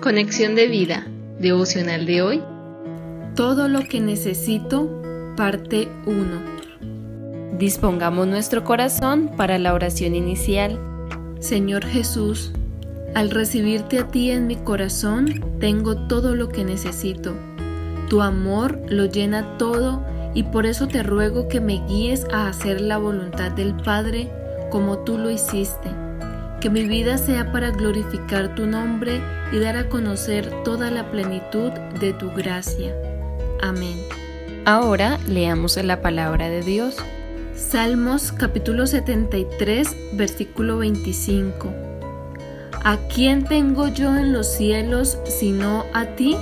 Conexión de vida, devocional de hoy. Todo lo que necesito, parte 1. Dispongamos nuestro corazón para la oración inicial. Señor Jesús, al recibirte a ti en mi corazón, tengo todo lo que necesito. Tu amor lo llena todo y por eso te ruego que me guíes a hacer la voluntad del Padre como tú lo hiciste que mi vida sea para glorificar tu nombre y dar a conocer toda la plenitud de tu gracia. Amén. Ahora leamos la palabra de Dios. Salmos capítulo 73, versículo 25. ¿A quién tengo yo en los cielos sino a ti?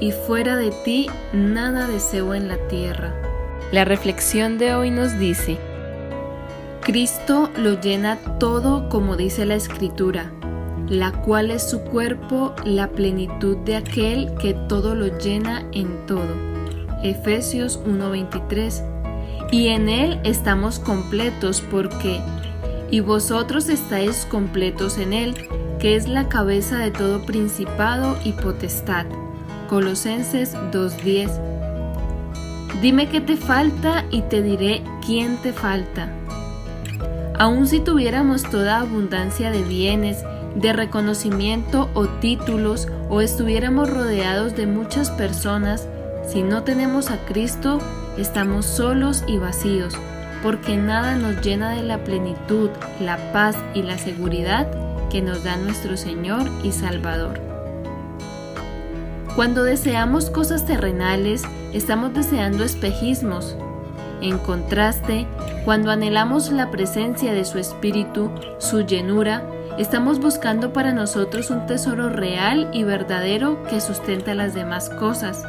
Y fuera de ti nada deseo en la tierra. La reflexión de hoy nos dice, Cristo lo llena todo como dice la Escritura, la cual es su cuerpo, la plenitud de aquel que todo lo llena en todo. Efesios 1:23. Y en Él estamos completos porque, y vosotros estáis completos en Él, que es la cabeza de todo principado y potestad. Colosenses 2:10. Dime qué te falta y te diré quién te falta. Aun si tuviéramos toda abundancia de bienes, de reconocimiento o títulos, o estuviéramos rodeados de muchas personas, si no tenemos a Cristo, estamos solos y vacíos, porque nada nos llena de la plenitud, la paz y la seguridad que nos da nuestro Señor y Salvador. Cuando deseamos cosas terrenales, estamos deseando espejismos, en contraste, cuando anhelamos la presencia de su Espíritu, su llenura, estamos buscando para nosotros un tesoro real y verdadero que sustenta las demás cosas.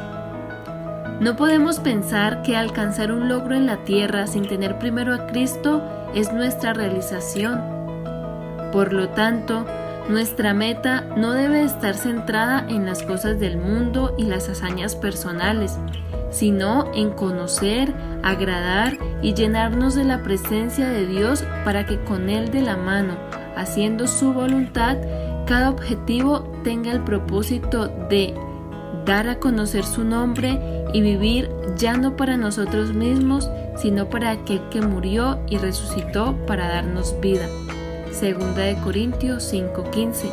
No podemos pensar que alcanzar un logro en la tierra sin tener primero a Cristo es nuestra realización. Por lo tanto, nuestra meta no debe estar centrada en las cosas del mundo y las hazañas personales, sino en conocer, agradar y llenarnos de la presencia de Dios para que con Él de la mano, haciendo su voluntad, cada objetivo tenga el propósito de dar a conocer su nombre y vivir ya no para nosotros mismos, sino para aquel que murió y resucitó para darnos vida. Segunda de Corintios 5:15.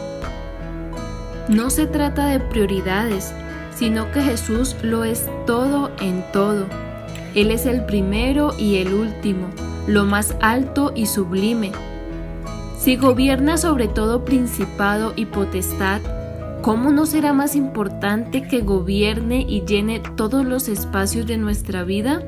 No se trata de prioridades, sino que Jesús lo es todo en todo. Él es el primero y el último, lo más alto y sublime. Si gobierna sobre todo principado y potestad, ¿cómo no será más importante que gobierne y llene todos los espacios de nuestra vida?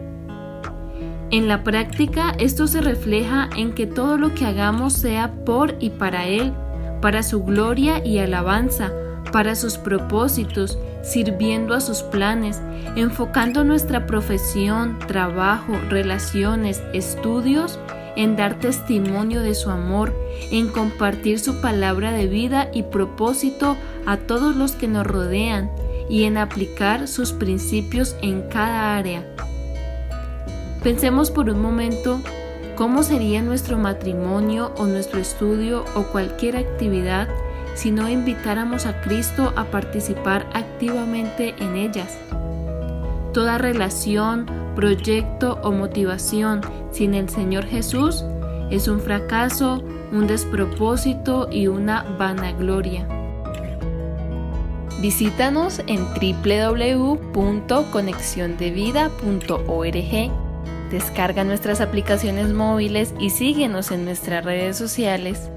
En la práctica, esto se refleja en que todo lo que hagamos sea por y para Él, para su gloria y alabanza, para sus propósitos, sirviendo a sus planes, enfocando nuestra profesión, trabajo, relaciones, estudios en dar testimonio de su amor, en compartir su palabra de vida y propósito a todos los que nos rodean y en aplicar sus principios en cada área. Pensemos por un momento cómo sería nuestro matrimonio o nuestro estudio o cualquier actividad si no invitáramos a Cristo a participar activamente en ellas. Toda relación, proyecto o motivación sin el Señor Jesús es un fracaso, un despropósito y una vanagloria. Visítanos en www.conexiondevida.org. Descarga nuestras aplicaciones móviles y síguenos en nuestras redes sociales